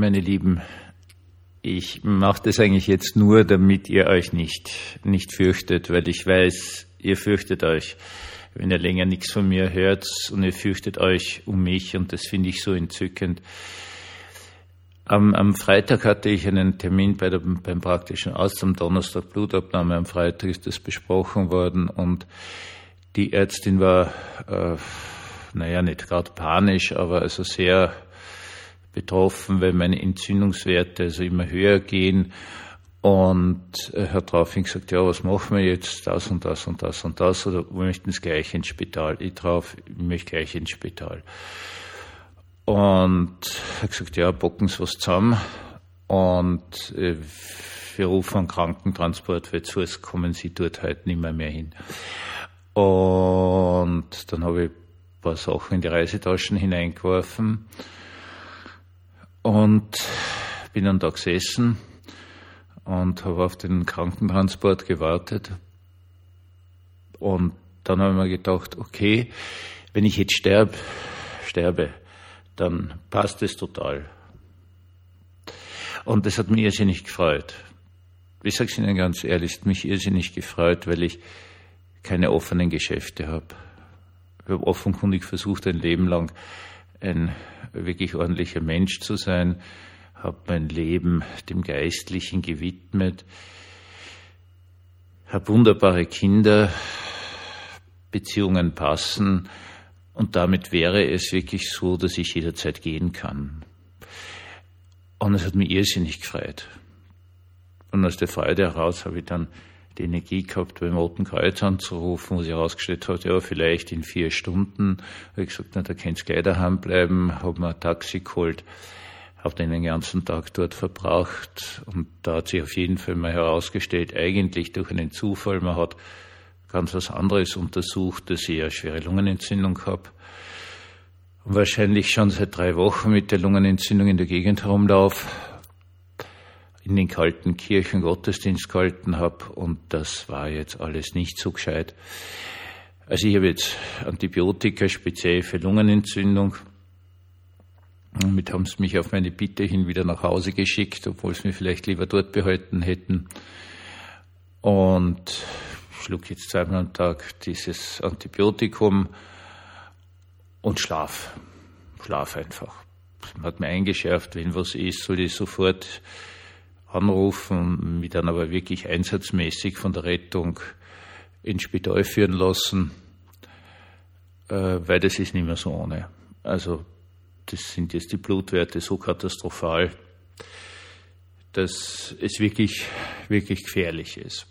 meine Lieben, ich mache das eigentlich jetzt nur, damit ihr euch nicht, nicht fürchtet, weil ich weiß, ihr fürchtet euch, wenn ihr länger nichts von mir hört und ihr fürchtet euch um mich und das finde ich so entzückend. Am, am, Freitag hatte ich einen Termin bei der, beim praktischen Arzt, am Donnerstag Blutabnahme, am Freitag ist das besprochen worden und die Ärztin war, äh, naja, nicht gerade panisch, aber also sehr betroffen, weil meine Entzündungswerte also immer höher gehen. Und hat daraufhin gesagt, ja, was machen wir jetzt? Das und das und das und das. Oder wir möchten es gleich ins Spital. Ich drauf, ich möchte gleich ins Spital. Und er hat gesagt, ja, bocken Sie was zusammen. Und äh, wir rufen einen Krankentransport, weil zu es kommen Sie dort halt nicht mehr, mehr hin. Und dann habe ich ein paar Sachen in die Reisetaschen hineingeworfen und bin dann da gesessen und habe auf den Krankentransport gewartet. Und dann habe ich mir gedacht, okay, wenn ich jetzt sterbe, sterbe, dann passt es total. Und das hat mich irrsinnig gefreut. Ich sage es Ihnen ganz ehrlich, es hat mich irrsinnig gefreut, weil ich keine offenen Geschäfte habe. Ich habe offenkundig versucht, ein Leben lang ein wirklich ordentlicher Mensch zu sein, habe mein Leben dem Geistlichen gewidmet, habe wunderbare Kinder, Beziehungen passen und damit wäre es wirklich so, dass ich jederzeit gehen kann. Und es hat mich irrsinnig gefreut. Und aus der Freude heraus habe ich dann die Energie gehabt, beim Roten Kreuz anzurufen, wo sie herausgestellt hat, ja, vielleicht in vier Stunden. Habe ich gesagt, na, da könnt's gleich daheim bleiben, habe mir ein Taxi geholt, habe den ganzen Tag dort verbracht und da hat sich auf jeden Fall mal herausgestellt, eigentlich durch einen Zufall, man hat ganz was anderes untersucht, dass ich eine schwere Lungenentzündung habe. Und wahrscheinlich schon seit drei Wochen mit der Lungenentzündung in der Gegend herumlaufe in den kalten Kirchen Gottesdienst gehalten habe und das war jetzt alles nicht so gescheit. Also ich habe jetzt Antibiotika speziell für Lungenentzündung. Damit haben sie mich auf meine Bitte hin wieder nach Hause geschickt, obwohl sie mich vielleicht lieber dort behalten hätten. Und ich schlug jetzt zweimal am Tag dieses Antibiotikum und schlaf. Schlaf einfach. Man hat mir eingeschärft, wenn was ist, soll ich sofort anrufen, mich dann aber wirklich einsatzmäßig von der Rettung ins Spital führen lassen, äh, weil das ist nicht mehr so ohne. Also das sind jetzt die Blutwerte so katastrophal, dass es wirklich, wirklich gefährlich ist.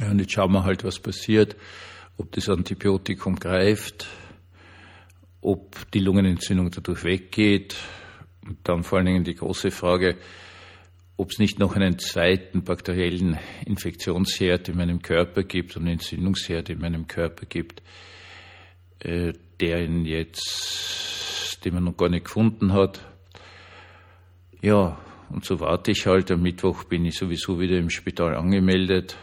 Und jetzt schauen wir halt, was passiert, ob das Antibiotikum greift, ob die Lungenentzündung dadurch weggeht, und dann vor allen Dingen die große Frage, ob es nicht noch einen zweiten bakteriellen Infektionsherd in meinem Körper gibt und Entzündungsherd in meinem Körper gibt, äh, der ihn jetzt, den man noch gar nicht gefunden hat. Ja, und so warte ich halt. Am Mittwoch bin ich sowieso wieder im Spital angemeldet.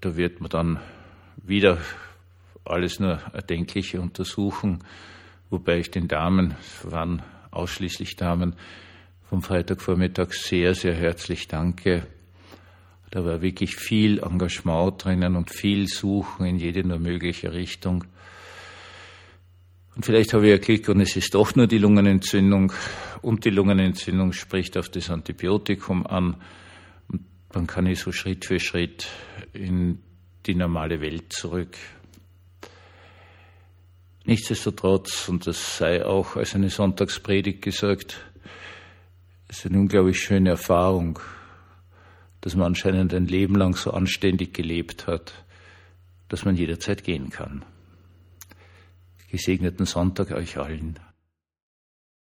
Da wird man dann wieder alles nur Erdenkliche untersuchen, wobei ich den Damen, waren ausschließlich Damen, vom Freitagvormittag sehr, sehr herzlich danke. Da war wirklich viel Engagement drinnen und viel Suchen in jede nur mögliche Richtung. Und vielleicht habe ich ja Glück und es ist doch nur die Lungenentzündung und die Lungenentzündung spricht auf das Antibiotikum an. Und dann kann ich so Schritt für Schritt in die normale Welt zurück. Nichtsdestotrotz, und das sei auch als eine Sonntagspredigt gesagt, es ist eine unglaublich schöne Erfahrung, dass man anscheinend ein Leben lang so anständig gelebt hat, dass man jederzeit gehen kann. Gesegneten Sonntag euch allen.